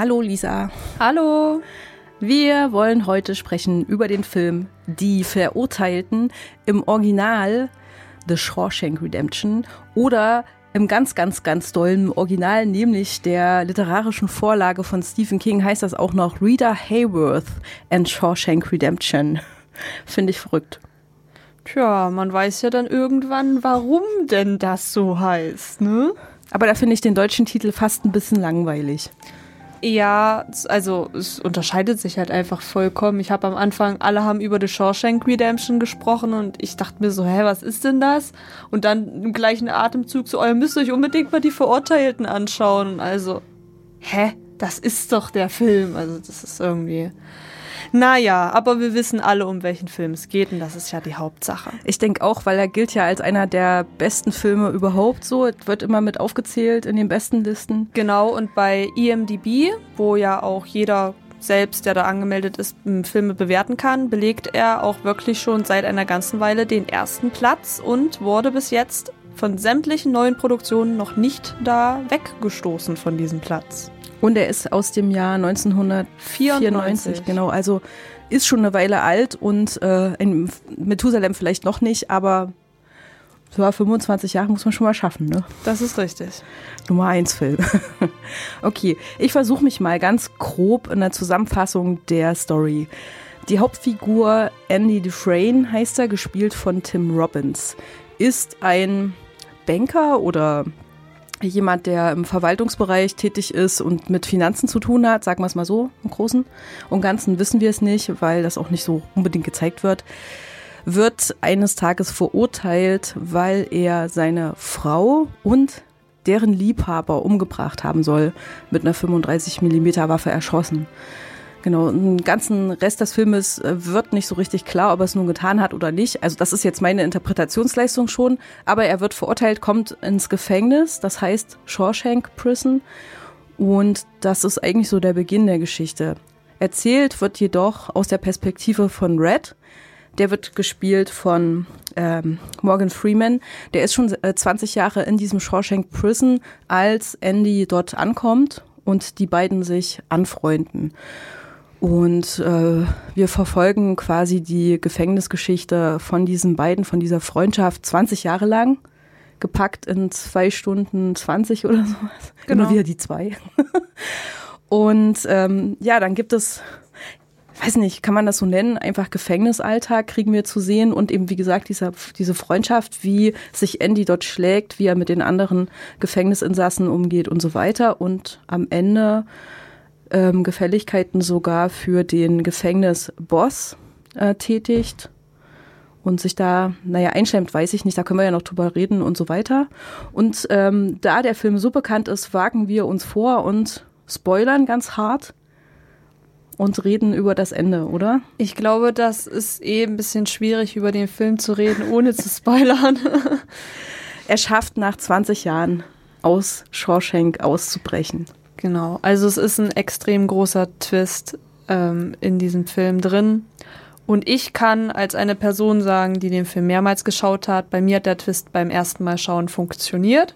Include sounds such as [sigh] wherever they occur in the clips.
Hallo Lisa. Hallo. Wir wollen heute sprechen über den Film Die Verurteilten im Original The Shawshank Redemption oder im ganz, ganz, ganz dollen Original, nämlich der literarischen Vorlage von Stephen King, heißt das auch noch Rita Hayworth and Shawshank Redemption. [laughs] Finde ich verrückt. Tja, man weiß ja dann irgendwann, warum denn das so heißt, ne? Aber da finde ich den deutschen Titel fast ein bisschen langweilig. Ja, also es unterscheidet sich halt einfach vollkommen. Ich habe am Anfang, alle haben über The Shawshank Redemption gesprochen und ich dachte mir so, hä, was ist denn das? Und dann im gleichen Atemzug so, ihr müsst euch unbedingt mal die Verurteilten anschauen. Also, hä, das ist doch der Film. Also das ist irgendwie... Naja, aber wir wissen alle, um welchen Film es geht und das ist ja die Hauptsache. Ich denke auch, weil er gilt ja als einer der besten Filme überhaupt so. Es wird immer mit aufgezählt in den besten Listen. Genau, und bei IMDb, wo ja auch jeder selbst, der da angemeldet ist, Filme bewerten kann, belegt er auch wirklich schon seit einer ganzen Weile den ersten Platz und wurde bis jetzt von sämtlichen neuen Produktionen noch nicht da weggestoßen von diesem Platz. Und er ist aus dem Jahr 1994, genau. Also ist schon eine Weile alt und äh, in Methusalem vielleicht noch nicht, aber so 25 Jahre muss man schon mal schaffen, ne? Das ist richtig. Nummer eins Film. [laughs] okay, ich versuche mich mal ganz grob in der Zusammenfassung der Story. Die Hauptfigur Andy Dufresne heißt er, gespielt von Tim Robbins, ist ein Banker oder jemand, der im Verwaltungsbereich tätig ist und mit Finanzen zu tun hat, sagen wir es mal so, im Großen und Ganzen wissen wir es nicht, weil das auch nicht so unbedingt gezeigt wird, wird eines Tages verurteilt, weil er seine Frau und deren Liebhaber umgebracht haben soll, mit einer 35 mm Waffe erschossen. Genau, den ganzen Rest des Filmes äh, wird nicht so richtig klar, ob er es nun getan hat oder nicht. Also das ist jetzt meine Interpretationsleistung schon. Aber er wird verurteilt, kommt ins Gefängnis, das heißt Shawshank Prison. Und das ist eigentlich so der Beginn der Geschichte. Erzählt wird jedoch aus der Perspektive von Red. Der wird gespielt von ähm, Morgan Freeman. Der ist schon 20 äh, Jahre in diesem Shawshank Prison, als Andy dort ankommt und die beiden sich anfreunden. Und äh, wir verfolgen quasi die Gefängnisgeschichte von diesen beiden, von dieser Freundschaft 20 Jahre lang, gepackt in zwei Stunden 20 oder sowas. Genau. Immer wieder die zwei. [laughs] Und ähm, ja, dann gibt es, weiß nicht, kann man das so nennen, einfach Gefängnisalltag kriegen wir zu sehen und eben, wie gesagt, dieser, diese Freundschaft, wie sich Andy dort schlägt, wie er mit den anderen Gefängnisinsassen umgeht und so weiter. Und am Ende ähm, Gefälligkeiten sogar für den Gefängnisboss äh, tätigt und sich da, naja, einschämt, weiß ich nicht, da können wir ja noch drüber reden und so weiter. Und ähm, da der Film so bekannt ist, wagen wir uns vor und spoilern ganz hart und reden über das Ende, oder? Ich glaube, das ist eh ein bisschen schwierig, über den Film zu reden, ohne zu spoilern. [laughs] er schafft nach 20 Jahren aus Shawshank auszubrechen. Genau, also es ist ein extrem großer Twist ähm, in diesem Film drin. Und ich kann als eine Person sagen, die den Film mehrmals geschaut hat, bei mir hat der Twist beim ersten Mal schauen funktioniert.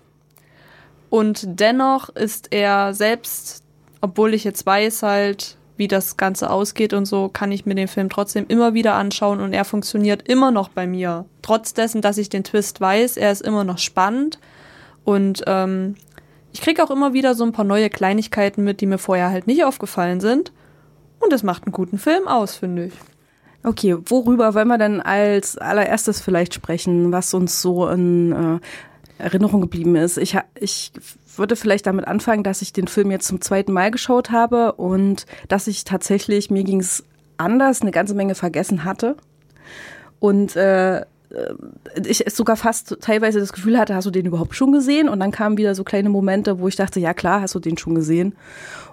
Und dennoch ist er selbst, obwohl ich jetzt weiß halt, wie das Ganze ausgeht und so, kann ich mir den Film trotzdem immer wieder anschauen und er funktioniert immer noch bei mir. Trotz dessen, dass ich den Twist weiß, er ist immer noch spannend und ähm, ich kriege auch immer wieder so ein paar neue Kleinigkeiten mit, die mir vorher halt nicht aufgefallen sind. Und das macht einen guten Film aus, finde ich. Okay, worüber wollen wir denn als allererstes vielleicht sprechen, was uns so in äh, Erinnerung geblieben ist? Ich, ich würde vielleicht damit anfangen, dass ich den Film jetzt zum zweiten Mal geschaut habe und dass ich tatsächlich, mir ging es anders, eine ganze Menge vergessen hatte. Und äh, ich sogar fast teilweise das Gefühl hatte, hast du den überhaupt schon gesehen? Und dann kamen wieder so kleine Momente, wo ich dachte, ja klar, hast du den schon gesehen.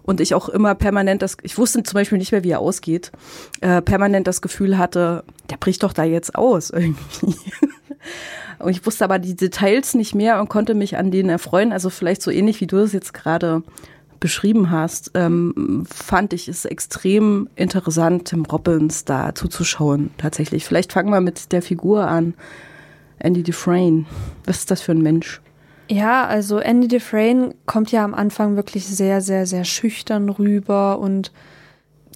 Und ich auch immer permanent das, ich wusste zum Beispiel nicht mehr, wie er ausgeht, äh, permanent das Gefühl hatte, der bricht doch da jetzt aus [laughs] irgendwie. und ich wusste aber die Details nicht mehr und konnte mich an denen erfreuen. Also vielleicht so ähnlich, wie du es jetzt gerade beschrieben hast, ähm, fand ich es extrem interessant, Tim Robbins da zuzuschauen, tatsächlich. Vielleicht fangen wir mit der Figur an. Andy Dufresne. Was ist das für ein Mensch? Ja, also Andy Dufresne kommt ja am Anfang wirklich sehr, sehr, sehr schüchtern rüber und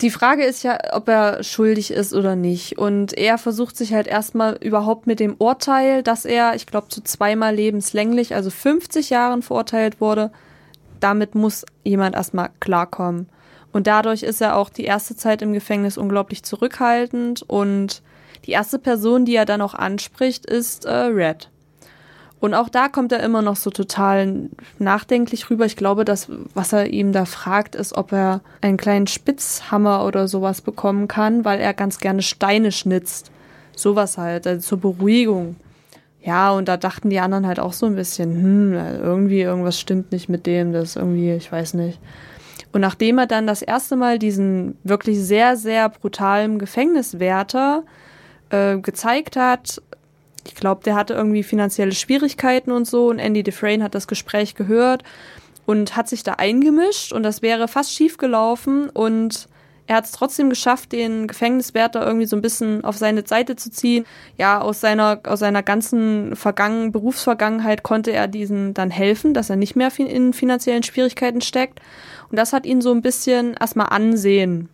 die Frage ist ja, ob er schuldig ist oder nicht. Und er versucht sich halt erstmal überhaupt mit dem Urteil, dass er, ich glaube, zu zweimal lebenslänglich, also 50 Jahren verurteilt wurde, damit muss jemand erstmal klarkommen. Und dadurch ist er auch die erste Zeit im Gefängnis unglaublich zurückhaltend. Und die erste Person, die er dann auch anspricht, ist äh, Red. Und auch da kommt er immer noch so total nachdenklich rüber. Ich glaube, dass was er ihm da fragt, ist, ob er einen kleinen Spitzhammer oder sowas bekommen kann, weil er ganz gerne Steine schnitzt. Sowas halt, also zur Beruhigung. Ja, und da dachten die anderen halt auch so ein bisschen, hm, irgendwie irgendwas stimmt nicht mit dem, das irgendwie, ich weiß nicht. Und nachdem er dann das erste Mal diesen wirklich sehr, sehr brutalen Gefängniswärter äh, gezeigt hat, ich glaube, der hatte irgendwie finanzielle Schwierigkeiten und so, und Andy Dufresne hat das Gespräch gehört und hat sich da eingemischt und das wäre fast schief gelaufen und er hat es trotzdem geschafft, den Gefängniswärter irgendwie so ein bisschen auf seine Seite zu ziehen. Ja, aus seiner, aus seiner ganzen Vergangen Berufsvergangenheit konnte er diesen dann helfen, dass er nicht mehr in finanziellen Schwierigkeiten steckt. Und das hat ihn so ein bisschen erstmal Ansehen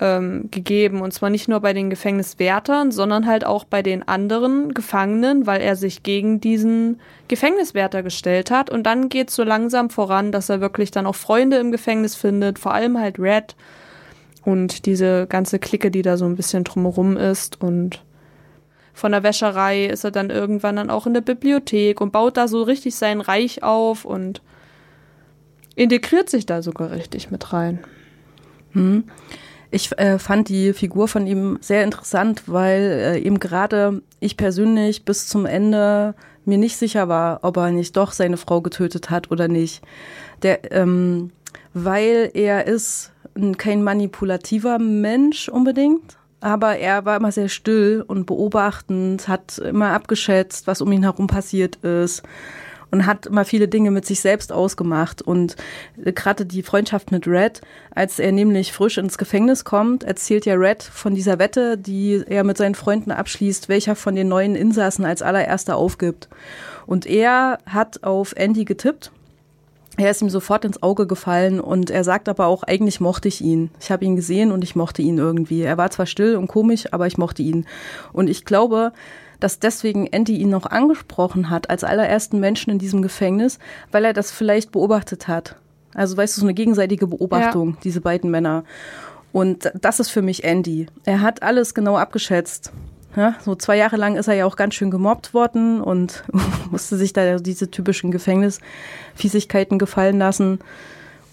ähm, gegeben. Und zwar nicht nur bei den Gefängniswärtern, sondern halt auch bei den anderen Gefangenen, weil er sich gegen diesen Gefängniswärter gestellt hat. Und dann geht es so langsam voran, dass er wirklich dann auch Freunde im Gefängnis findet, vor allem halt Red und diese ganze Clique, die da so ein bisschen drumherum ist und von der Wäscherei ist er dann irgendwann dann auch in der Bibliothek und baut da so richtig sein Reich auf und integriert sich da sogar richtig mit rein. Hm. Ich äh, fand die Figur von ihm sehr interessant, weil äh, eben gerade ich persönlich bis zum Ende mir nicht sicher war, ob er nicht doch seine Frau getötet hat oder nicht. Der, ähm, weil er ist kein manipulativer Mensch unbedingt, aber er war immer sehr still und beobachtend, hat immer abgeschätzt, was um ihn herum passiert ist und hat immer viele Dinge mit sich selbst ausgemacht. Und gerade die Freundschaft mit Red, als er nämlich frisch ins Gefängnis kommt, erzählt ja Red von dieser Wette, die er mit seinen Freunden abschließt, welcher von den neuen Insassen als allererster aufgibt. Und er hat auf Andy getippt er ist ihm sofort ins Auge gefallen und er sagt aber auch, eigentlich mochte ich ihn. Ich habe ihn gesehen und ich mochte ihn irgendwie. Er war zwar still und komisch, aber ich mochte ihn. Und ich glaube, dass deswegen Andy ihn noch angesprochen hat als allerersten Menschen in diesem Gefängnis, weil er das vielleicht beobachtet hat. Also weißt du, so eine gegenseitige Beobachtung, ja. diese beiden Männer. Und das ist für mich Andy. Er hat alles genau abgeschätzt. Ja, so zwei Jahre lang ist er ja auch ganz schön gemobbt worden und [laughs] musste sich da diese typischen Gefängnisfiesigkeiten gefallen lassen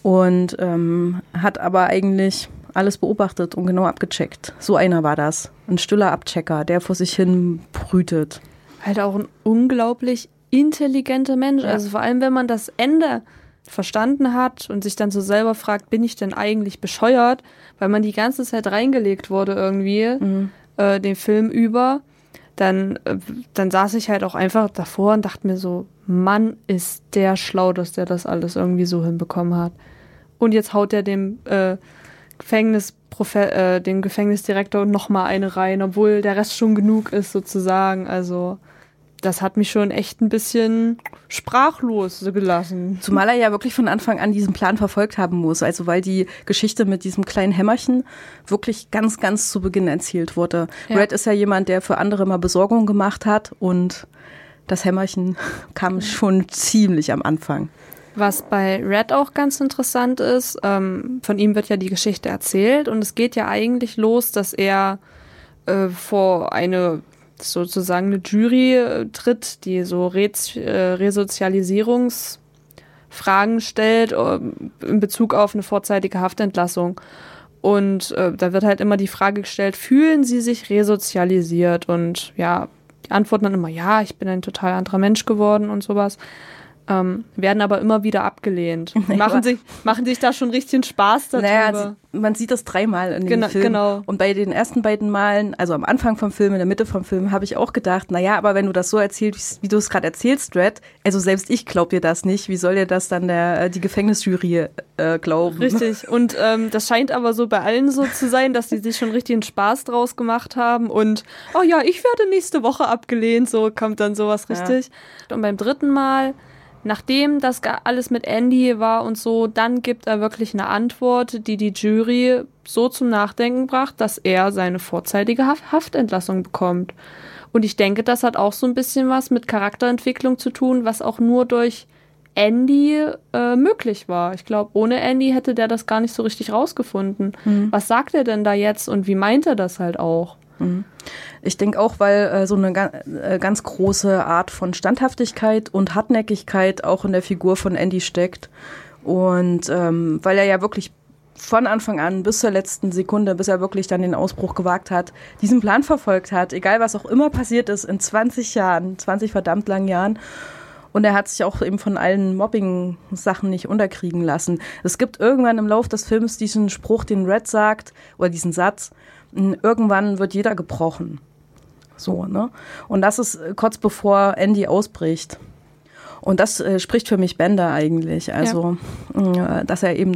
und ähm, hat aber eigentlich alles beobachtet und genau abgecheckt. So einer war das. Ein stiller Abchecker, der vor sich hin brütet. Halt auch ein unglaublich intelligenter Mensch. Ja. Also vor allem, wenn man das Ende verstanden hat und sich dann so selber fragt, bin ich denn eigentlich bescheuert, weil man die ganze Zeit reingelegt wurde irgendwie. Mhm äh, den Film über, dann, äh, dann saß ich halt auch einfach davor und dachte mir so, Mann, ist der schlau, dass der das alles irgendwie so hinbekommen hat. Und jetzt haut er dem äh, Gefängnis äh, den Gefängnisdirektor noch mal eine rein, obwohl der Rest schon genug ist sozusagen. Also das hat mich schon echt ein bisschen sprachlos gelassen. Zumal er ja wirklich von Anfang an diesen Plan verfolgt haben muss. Also weil die Geschichte mit diesem kleinen Hämmerchen wirklich ganz, ganz zu Beginn erzählt wurde. Ja. Red ist ja jemand, der für andere mal Besorgung gemacht hat und das Hämmerchen [laughs] kam schon ziemlich am Anfang. Was bei Red auch ganz interessant ist, ähm, von ihm wird ja die Geschichte erzählt und es geht ja eigentlich los, dass er äh, vor eine sozusagen eine Jury äh, tritt, die so Re äh, Resozialisierungsfragen stellt äh, in Bezug auf eine vorzeitige Haftentlassung. Und da wird halt immer die Frage gestellt, fühlen Sie sich resozialisiert? Und ja, die antworten dann immer, ja, ich bin ein total anderer Mensch geworden und sowas ähm, werden aber immer wieder abgelehnt. [laughs] machen, sich, machen sich da schon richtig Spaß darüber. Naja, man sieht das dreimal in dem genau, Film. Genau. Und bei den ersten beiden Malen, also am Anfang vom Film, in der Mitte vom Film, habe ich auch gedacht, naja, aber wenn du das so erzählst, wie du es gerade erzählst, Red, also selbst ich glaube dir das nicht. Wie soll dir das dann der, äh, die Gefängnisjury äh, glauben? Richtig. [laughs] Und ähm, das scheint aber so bei allen so zu sein, dass die sich schon richtig einen Spaß draus gemacht haben. Und, oh ja, ich werde nächste Woche abgelehnt. So kommt dann sowas richtig. Ja. Und beim dritten Mal Nachdem das alles mit Andy war und so, dann gibt er wirklich eine Antwort, die die Jury so zum Nachdenken bracht, dass er seine vorzeitige Haftentlassung bekommt. Und ich denke, das hat auch so ein bisschen was mit Charakterentwicklung zu tun, was auch nur durch Andy äh, möglich war. Ich glaube, ohne Andy hätte der das gar nicht so richtig rausgefunden. Mhm. Was sagt er denn da jetzt und wie meint er das halt auch? Mhm. Ich denke auch, weil äh, so eine ga äh, ganz große Art von Standhaftigkeit und Hartnäckigkeit auch in der Figur von Andy steckt. Und ähm, weil er ja wirklich von Anfang an bis zur letzten Sekunde, bis er wirklich dann den Ausbruch gewagt hat, diesen Plan verfolgt hat, egal was auch immer passiert ist, in 20 Jahren, 20 verdammt langen Jahren. Und er hat sich auch eben von allen Mobbing-Sachen nicht unterkriegen lassen. Es gibt irgendwann im Lauf des Films diesen Spruch, den Red sagt, oder diesen Satz, irgendwann wird jeder gebrochen. So, ne? Und das ist äh, kurz bevor Andy ausbricht. Und das äh, spricht für mich Bender eigentlich. Also, ja. äh, dass er eben,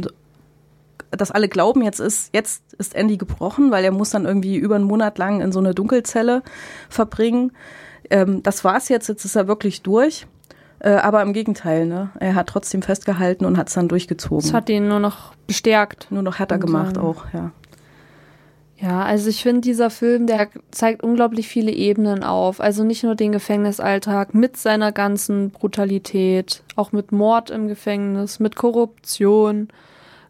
dass alle glauben, jetzt ist, jetzt ist Andy gebrochen, weil er muss dann irgendwie über einen Monat lang in so eine Dunkelzelle verbringen. Ähm, das war's jetzt, jetzt ist er wirklich durch. Äh, aber im Gegenteil, ne? Er hat trotzdem festgehalten und hat es dann durchgezogen. Das hat ihn nur noch bestärkt. Nur noch härter gemacht auch, ja. Ja, also ich finde, dieser Film, der zeigt unglaublich viele Ebenen auf. Also nicht nur den Gefängnisalltag mit seiner ganzen Brutalität, auch mit Mord im Gefängnis, mit Korruption.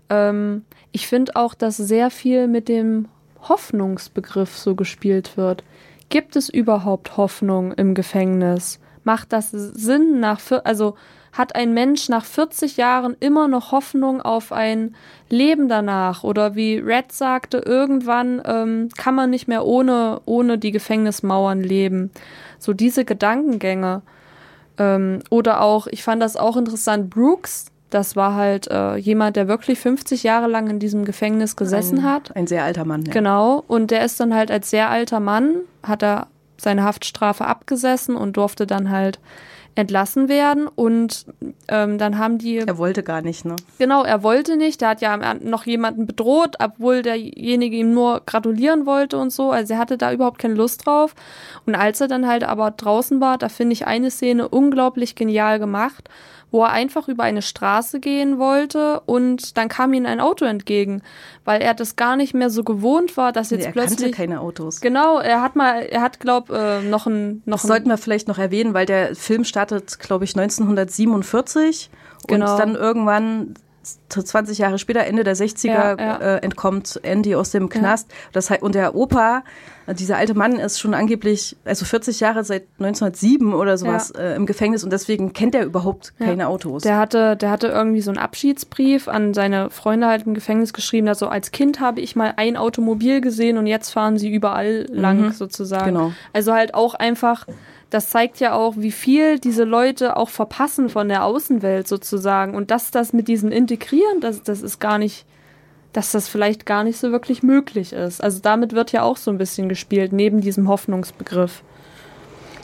Ähm, ich finde auch, dass sehr viel mit dem Hoffnungsbegriff so gespielt wird. Gibt es überhaupt Hoffnung im Gefängnis? Macht das Sinn nach, also hat ein Mensch nach 40 Jahren immer noch Hoffnung auf ein Leben danach? Oder wie Red sagte, irgendwann ähm, kann man nicht mehr ohne, ohne die Gefängnismauern leben. So diese Gedankengänge. Ähm, oder auch, ich fand das auch interessant, Brooks, das war halt äh, jemand, der wirklich 50 Jahre lang in diesem Gefängnis gesessen ein, hat. Ein sehr alter Mann. Ja. Genau. Und der ist dann halt als sehr alter Mann, hat er seine Haftstrafe abgesessen und durfte dann halt entlassen werden und ähm, dann haben die. Er wollte gar nicht, ne? Genau, er wollte nicht. Der hat ja noch jemanden bedroht, obwohl derjenige ihm nur gratulieren wollte und so. Also er hatte da überhaupt keine Lust drauf. Und als er dann halt aber draußen war, da finde ich eine Szene unglaublich genial gemacht wo er einfach über eine Straße gehen wollte und dann kam ihm ein Auto entgegen, weil er das gar nicht mehr so gewohnt war, dass jetzt nee, er plötzlich kannte keine Autos. Genau, er hat mal, er hat glaub äh, noch ein noch das ein sollten wir vielleicht noch erwähnen, weil der Film startet, glaube ich, 1947 genau. und dann irgendwann 20 Jahre später, Ende der 60er, ja, ja. Äh, entkommt Andy aus dem Knast. Ja. Das, und der Opa, dieser alte Mann ist schon angeblich, also 40 Jahre seit 1907 oder sowas äh, im Gefängnis und deswegen kennt er überhaupt keine Autos. Der hatte, der hatte irgendwie so einen Abschiedsbrief an seine Freunde halt im Gefängnis geschrieben, also als Kind habe ich mal ein Automobil gesehen und jetzt fahren sie überall lang mhm. sozusagen. Genau. Also halt auch einfach das zeigt ja auch, wie viel diese Leute auch verpassen von der Außenwelt sozusagen. Und dass das mit diesem Integrieren, das, das ist gar nicht, dass das vielleicht gar nicht so wirklich möglich ist. Also damit wird ja auch so ein bisschen gespielt, neben diesem Hoffnungsbegriff.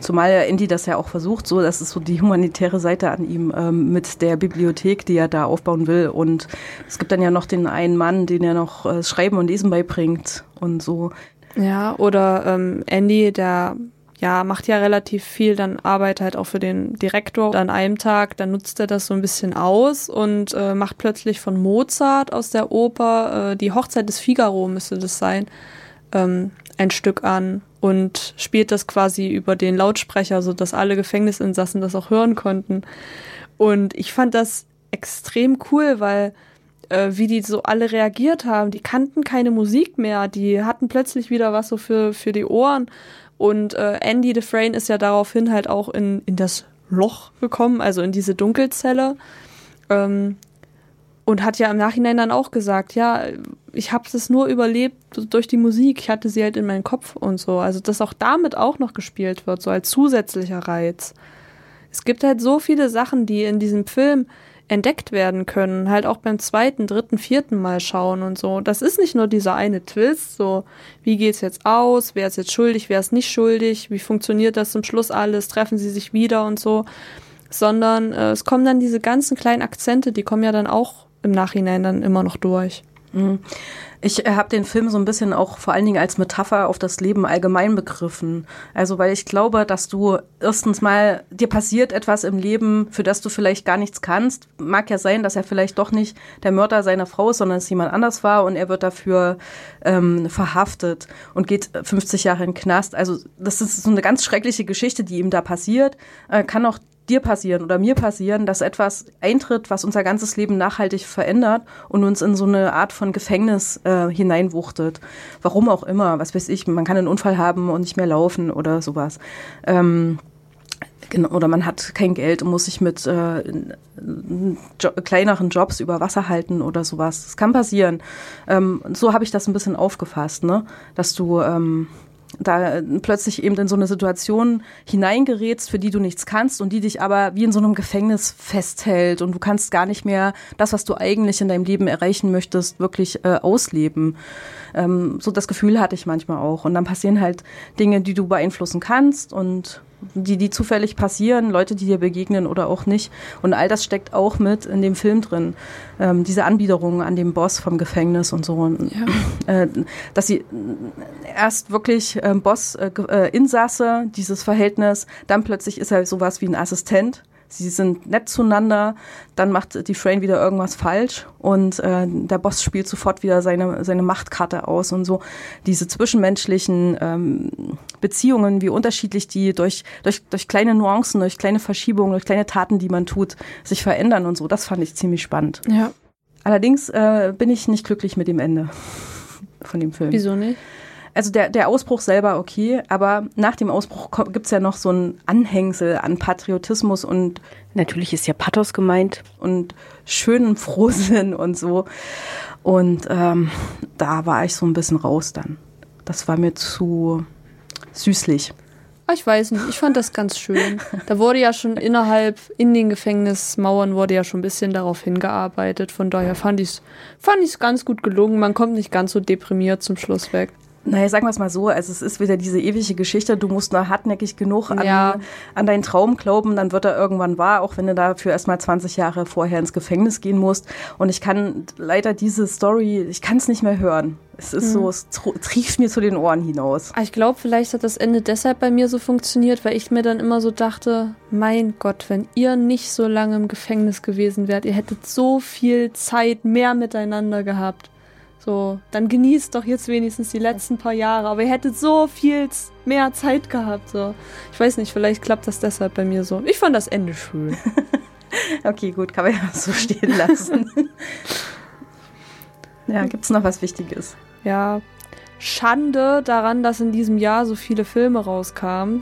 Zumal ja Indy das ja auch versucht, so, das ist so die humanitäre Seite an ihm ähm, mit der Bibliothek, die er da aufbauen will. Und es gibt dann ja noch den einen Mann, den er noch äh, Schreiben und Lesen beibringt und so. Ja, oder ähm, Andy, der ja, macht ja relativ viel, dann Arbeit halt auch für den Direktor. An einem Tag, dann nutzt er das so ein bisschen aus und äh, macht plötzlich von Mozart aus der Oper, äh, die Hochzeit des Figaro müsste das sein, ähm, ein Stück an und spielt das quasi über den Lautsprecher, so dass alle Gefängnisinsassen das auch hören konnten. Und ich fand das extrem cool, weil äh, wie die so alle reagiert haben. Die kannten keine Musik mehr, die hatten plötzlich wieder was so für, für die Ohren und äh, Andy Dufresne ist ja daraufhin halt auch in, in das Loch gekommen, also in diese Dunkelzelle. Ähm, und hat ja im Nachhinein dann auch gesagt, ja, ich habe es nur überlebt durch die Musik. Ich hatte sie halt in meinem Kopf und so. Also, dass auch damit auch noch gespielt wird, so als zusätzlicher Reiz. Es gibt halt so viele Sachen, die in diesem Film entdeckt werden können, halt auch beim zweiten, dritten, vierten Mal schauen und so. Das ist nicht nur dieser eine Twist, so wie geht's jetzt aus, wer ist jetzt schuldig, wer ist nicht schuldig, wie funktioniert das zum Schluss alles, treffen sie sich wieder und so, sondern äh, es kommen dann diese ganzen kleinen Akzente, die kommen ja dann auch im Nachhinein dann immer noch durch. Mhm. Ich äh, habe den Film so ein bisschen auch vor allen Dingen als Metapher auf das Leben allgemein begriffen. Also weil ich glaube, dass du erstens mal, dir passiert etwas im Leben, für das du vielleicht gar nichts kannst. Mag ja sein, dass er vielleicht doch nicht der Mörder seiner Frau ist, sondern es jemand anders war und er wird dafür ähm, verhaftet und geht 50 Jahre in den Knast. Also das ist so eine ganz schreckliche Geschichte, die ihm da passiert. Äh, kann auch dir passieren oder mir passieren, dass etwas eintritt, was unser ganzes Leben nachhaltig verändert und uns in so eine Art von Gefängnis äh, hineinwuchtet. Warum auch immer, was weiß ich, man kann einen Unfall haben und nicht mehr laufen oder sowas. Ähm, Genau, oder man hat kein Geld und muss sich mit äh, jo kleineren Jobs über Wasser halten oder sowas. Das kann passieren. Ähm, so habe ich das ein bisschen aufgefasst, ne? Dass du ähm, da plötzlich eben in so eine Situation hineingerätst, für die du nichts kannst und die dich aber wie in so einem Gefängnis festhält und du kannst gar nicht mehr das, was du eigentlich in deinem Leben erreichen möchtest, wirklich äh, ausleben. Ähm, so das Gefühl hatte ich manchmal auch. Und dann passieren halt Dinge, die du beeinflussen kannst und die, die zufällig passieren, Leute, die dir begegnen oder auch nicht. Und all das steckt auch mit in dem Film drin. Ähm, diese Anbiederungen an dem Boss vom Gefängnis und so. Und, ja. äh, dass sie erst wirklich äh, Boss, äh, äh, Insasse, dieses Verhältnis, dann plötzlich ist er sowas wie ein Assistent sie sind nett zueinander, dann macht die Frame wieder irgendwas falsch und äh, der Boss spielt sofort wieder seine, seine Machtkarte aus und so. Diese zwischenmenschlichen ähm, Beziehungen, wie unterschiedlich die durch, durch, durch kleine Nuancen, durch kleine Verschiebungen, durch kleine Taten, die man tut, sich verändern und so, das fand ich ziemlich spannend. Ja. Allerdings äh, bin ich nicht glücklich mit dem Ende von dem Film. Wieso nicht? Also der, der Ausbruch selber okay, aber nach dem Ausbruch gibt's ja noch so ein Anhängsel an Patriotismus und natürlich ist ja Pathos gemeint und schönen Frohsinn [laughs] und so. Und ähm, da war ich so ein bisschen raus dann. Das war mir zu süßlich. Ah, ich weiß nicht, ich fand das ganz schön. Da wurde ja schon innerhalb, in den Gefängnismauern wurde ja schon ein bisschen darauf hingearbeitet. Von daher fand ich es fand ich's ganz gut gelungen. Man kommt nicht ganz so deprimiert zum Schluss weg. Naja, sagen wir es mal so, also es ist wieder diese ewige Geschichte, du musst nur hartnäckig genug an, ja. an deinen Traum glauben, dann wird er irgendwann wahr, auch wenn du dafür erstmal 20 Jahre vorher ins Gefängnis gehen musst. Und ich kann leider diese Story, ich kann es nicht mehr hören. Es ist mhm. so, es trieft mir zu den Ohren hinaus. Ah, ich glaube, vielleicht hat das Ende deshalb bei mir so funktioniert, weil ich mir dann immer so dachte, mein Gott, wenn ihr nicht so lange im Gefängnis gewesen wärt, ihr hättet so viel Zeit mehr miteinander gehabt. So, dann genießt doch jetzt wenigstens die letzten paar Jahre. Aber ihr hättet so viel mehr Zeit gehabt. So. Ich weiß nicht, vielleicht klappt das deshalb bei mir so. Ich fand das Ende schön. [laughs] okay, gut, kann man ja so stehen lassen. [laughs] ja, gibt es noch was Wichtiges? Ja, Schande daran, dass in diesem Jahr so viele Filme rauskamen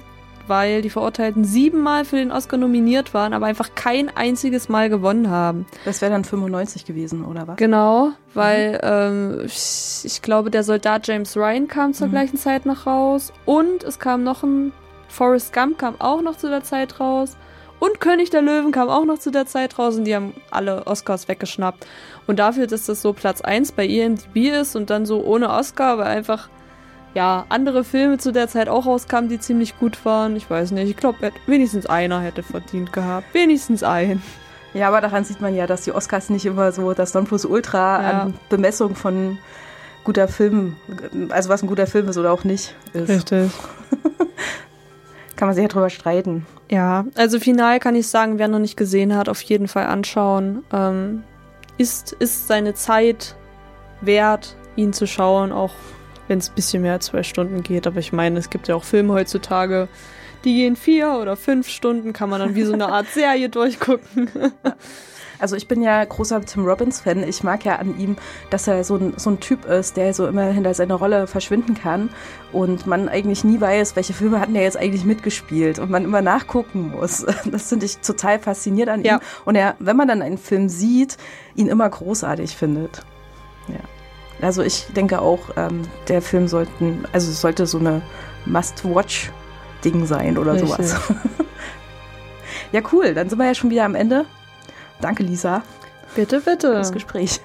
weil die Verurteilten siebenmal für den Oscar nominiert waren, aber einfach kein einziges Mal gewonnen haben. Das wäre dann 95 gewesen, oder was? Genau, weil mhm. ähm, ich glaube, der Soldat James Ryan kam zur mhm. gleichen Zeit noch raus und es kam noch ein Forrest Gump kam auch noch zu der Zeit raus. Und König der Löwen kam auch noch zu der Zeit raus und die haben alle Oscars weggeschnappt. Und dafür, dass das so Platz 1 bei IMDb ist und dann so ohne Oscar, weil einfach ja, andere Filme zu der Zeit auch rauskamen, die ziemlich gut waren. Ich weiß nicht. Ich glaube, wenigstens einer hätte verdient gehabt. Wenigstens ein. Ja, aber daran sieht man ja, dass die Oscars nicht immer so das Nonplusultra ja. an Bemessung von guter Film, also was ein guter Film ist oder auch nicht ist. Richtig. [laughs] kann man sich ja drüber streiten. Ja, also final kann ich sagen, wer noch nicht gesehen hat, auf jeden Fall anschauen. Ähm, ist, ist seine Zeit wert, ihn zu schauen, auch wenn es ein bisschen mehr als zwei Stunden geht. Aber ich meine, es gibt ja auch Filme heutzutage, die gehen vier oder fünf Stunden, kann man dann wie so eine Art [laughs] Serie durchgucken. Also ich bin ja großer Tim Robbins-Fan. Ich mag ja an ihm, dass er so ein, so ein Typ ist, der so immer hinter seiner Rolle verschwinden kann und man eigentlich nie weiß, welche Filme hat er jetzt eigentlich mitgespielt und man immer nachgucken muss. [laughs] Das finde ich total faszinierend an Ja. ihm. Und er, wenn man dann einen Film sieht, ihn immer großartig findet. Ja. Also ich denke auch, ähm, der Film sollten, also es sollte so eine Must-Watch-Ding sein oder Richtig. sowas. [laughs] ja, cool. Dann sind wir ja schon wieder am Ende. Danke, Lisa, Bitte, bitte. das Gespräch.